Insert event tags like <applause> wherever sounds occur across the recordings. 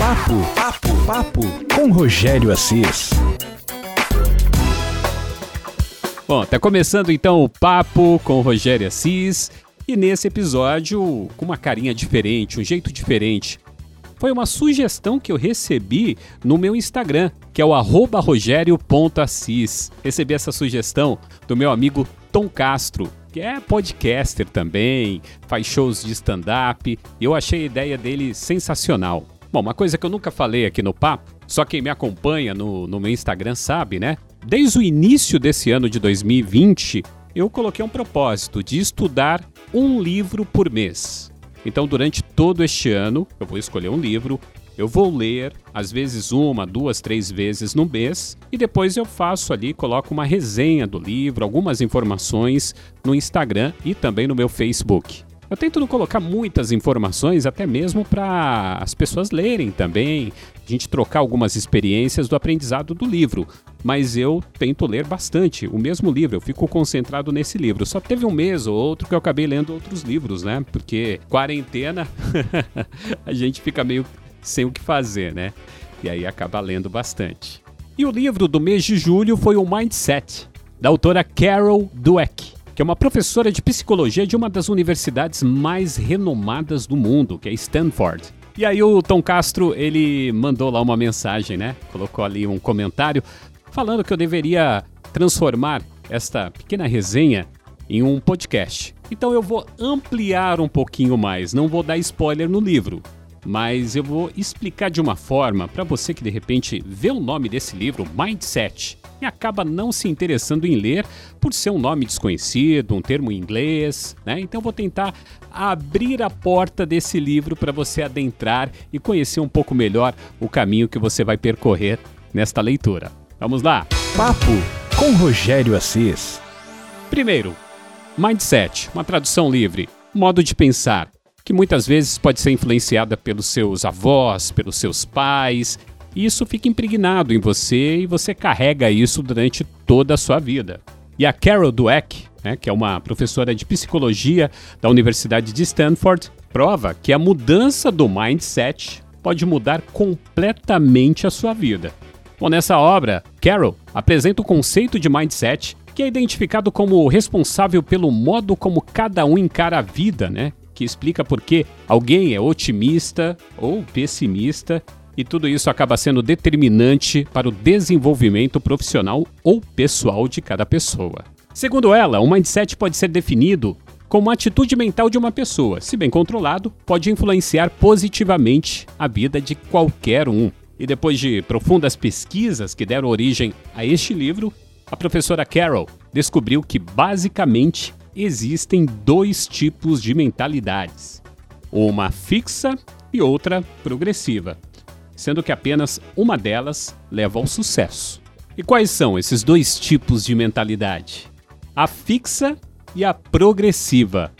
Papo, papo, papo com Rogério Assis. Bom, tá começando então o papo com Rogério Assis e nesse episódio com uma carinha diferente, um jeito diferente. Foi uma sugestão que eu recebi no meu Instagram, que é o rogério.assis. Recebi essa sugestão do meu amigo Tom Castro, que é podcaster também, faz shows de stand-up. Eu achei a ideia dele sensacional. Bom, uma coisa que eu nunca falei aqui no papo, só quem me acompanha no, no meu Instagram sabe, né? Desde o início desse ano de 2020, eu coloquei um propósito de estudar um livro por mês. Então, durante todo este ano, eu vou escolher um livro, eu vou ler, às vezes uma, duas, três vezes no mês, e depois eu faço ali, coloco uma resenha do livro, algumas informações no Instagram e também no meu Facebook. Eu tento não colocar muitas informações, até mesmo para as pessoas lerem também, a gente trocar algumas experiências do aprendizado do livro. Mas eu tento ler bastante o mesmo livro, eu fico concentrado nesse livro. Só teve um mês ou outro que eu acabei lendo outros livros, né? Porque quarentena <laughs> a gente fica meio sem o que fazer, né? E aí acaba lendo bastante. E o livro do mês de julho foi o Mindset, da autora Carol Dweck que é uma professora de psicologia de uma das universidades mais renomadas do mundo, que é Stanford. E aí o Tom Castro, ele mandou lá uma mensagem, né? Colocou ali um comentário falando que eu deveria transformar esta pequena resenha em um podcast. Então eu vou ampliar um pouquinho mais, não vou dar spoiler no livro mas eu vou explicar de uma forma para você que de repente vê o nome desse livro, Mindset, e acaba não se interessando em ler por ser um nome desconhecido, um termo em inglês, né? Então vou tentar abrir a porta desse livro para você adentrar e conhecer um pouco melhor o caminho que você vai percorrer nesta leitura. Vamos lá? Papo com Rogério Assis. Primeiro, Mindset, uma tradução livre, modo de pensar que muitas vezes pode ser influenciada pelos seus avós, pelos seus pais, e isso fica impregnado em você e você carrega isso durante toda a sua vida. E a Carol Dweck, né, que é uma professora de psicologia da Universidade de Stanford, prova que a mudança do mindset pode mudar completamente a sua vida. Bom, nessa obra, Carol apresenta o conceito de mindset que é identificado como responsável pelo modo como cada um encara a vida, né? que explica por que alguém é otimista ou pessimista e tudo isso acaba sendo determinante para o desenvolvimento profissional ou pessoal de cada pessoa. Segundo ela, o mindset pode ser definido como a atitude mental de uma pessoa, se bem controlado, pode influenciar positivamente a vida de qualquer um. E depois de profundas pesquisas que deram origem a este livro, a professora Carol descobriu que basicamente existem dois tipos de mentalidades: uma fixa e outra progressiva, sendo que apenas uma delas leva ao sucesso. E quais são esses dois tipos de mentalidade? A fixa e a progressiva.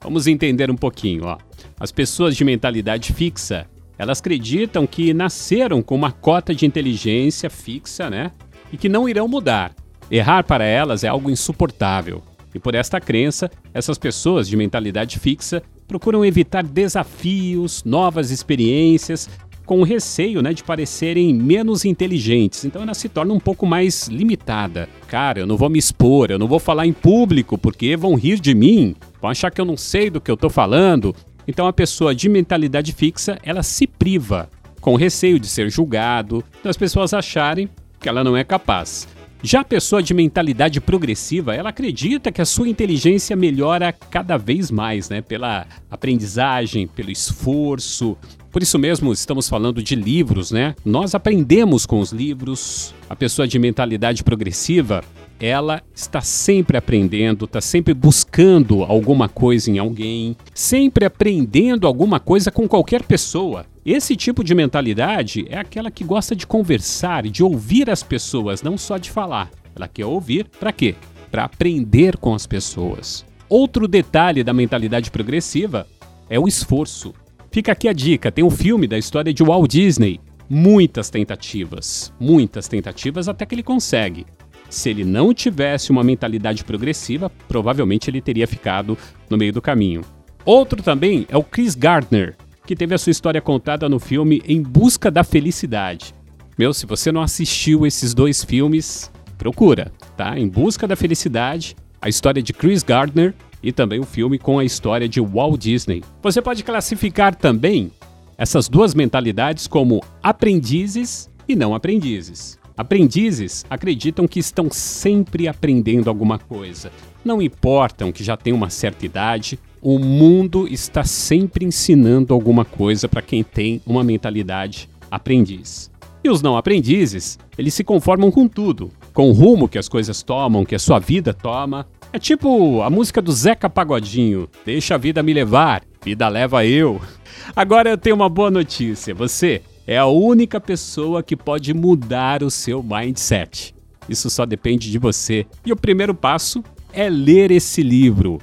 Vamos entender um pouquinho, ó. As pessoas de mentalidade fixa, elas acreditam que nasceram com uma cota de inteligência fixa, né? E que não irão mudar. Errar para elas é algo insuportável. E por esta crença, essas pessoas de mentalidade fixa procuram evitar desafios, novas experiências, com o receio né, de parecerem menos inteligentes. Então ela se torna um pouco mais limitada. Cara, eu não vou me expor, eu não vou falar em público porque vão rir de mim, vão achar que eu não sei do que eu estou falando. Então a pessoa de mentalidade fixa, ela se priva, com receio de ser julgado, das pessoas acharem que ela não é capaz. Já a pessoa de mentalidade progressiva, ela acredita que a sua inteligência melhora cada vez mais, né? Pela aprendizagem, pelo esforço. Por isso mesmo estamos falando de livros, né? Nós aprendemos com os livros. A pessoa de mentalidade progressiva, ela está sempre aprendendo, está sempre buscando alguma coisa em alguém, sempre aprendendo alguma coisa com qualquer pessoa. Esse tipo de mentalidade é aquela que gosta de conversar, de ouvir as pessoas, não só de falar. Ela quer ouvir para quê? Para aprender com as pessoas. Outro detalhe da mentalidade progressiva é o esforço. Fica aqui a dica: tem um filme da história de Walt Disney. Muitas tentativas, muitas tentativas até que ele consegue. Se ele não tivesse uma mentalidade progressiva, provavelmente ele teria ficado no meio do caminho. Outro também é o Chris Gardner, que teve a sua história contada no filme Em Busca da Felicidade. Meu, se você não assistiu esses dois filmes, procura, tá? Em Busca da Felicidade, a história de Chris Gardner e também o filme com a história de Walt Disney. Você pode classificar também essas duas mentalidades como aprendizes e não aprendizes. Aprendizes acreditam que estão sempre aprendendo alguma coisa. Não importam que já tenham uma certa idade, o mundo está sempre ensinando alguma coisa para quem tem uma mentalidade aprendiz. E os não aprendizes, eles se conformam com tudo, com o rumo que as coisas tomam, que a sua vida toma. É tipo a música do Zeca Pagodinho: Deixa a vida me levar, vida leva eu. <laughs> Agora eu tenho uma boa notícia: você é a única pessoa que pode mudar o seu mindset. Isso só depende de você. E o primeiro passo é ler esse livro.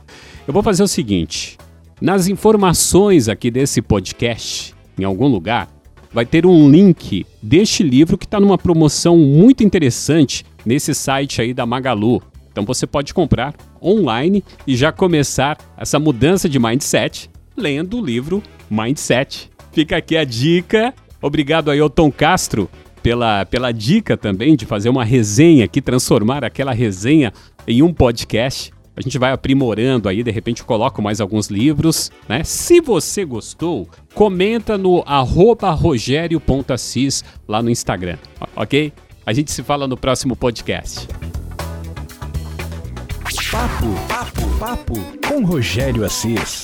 Eu vou fazer o seguinte: nas informações aqui desse podcast, em algum lugar, vai ter um link deste livro que está numa promoção muito interessante nesse site aí da Magalu. Então você pode comprar online e já começar essa mudança de mindset lendo o livro Mindset. Fica aqui a dica Obrigado aí ao Tom Castro pela, pela dica também de fazer uma resenha aqui, transformar aquela resenha em um podcast. A gente vai aprimorando aí, de repente coloco mais alguns livros, né? Se você gostou, comenta no rogério.assis lá no Instagram, ok? A gente se fala no próximo podcast. Papo, papo, papo com Rogério Assis.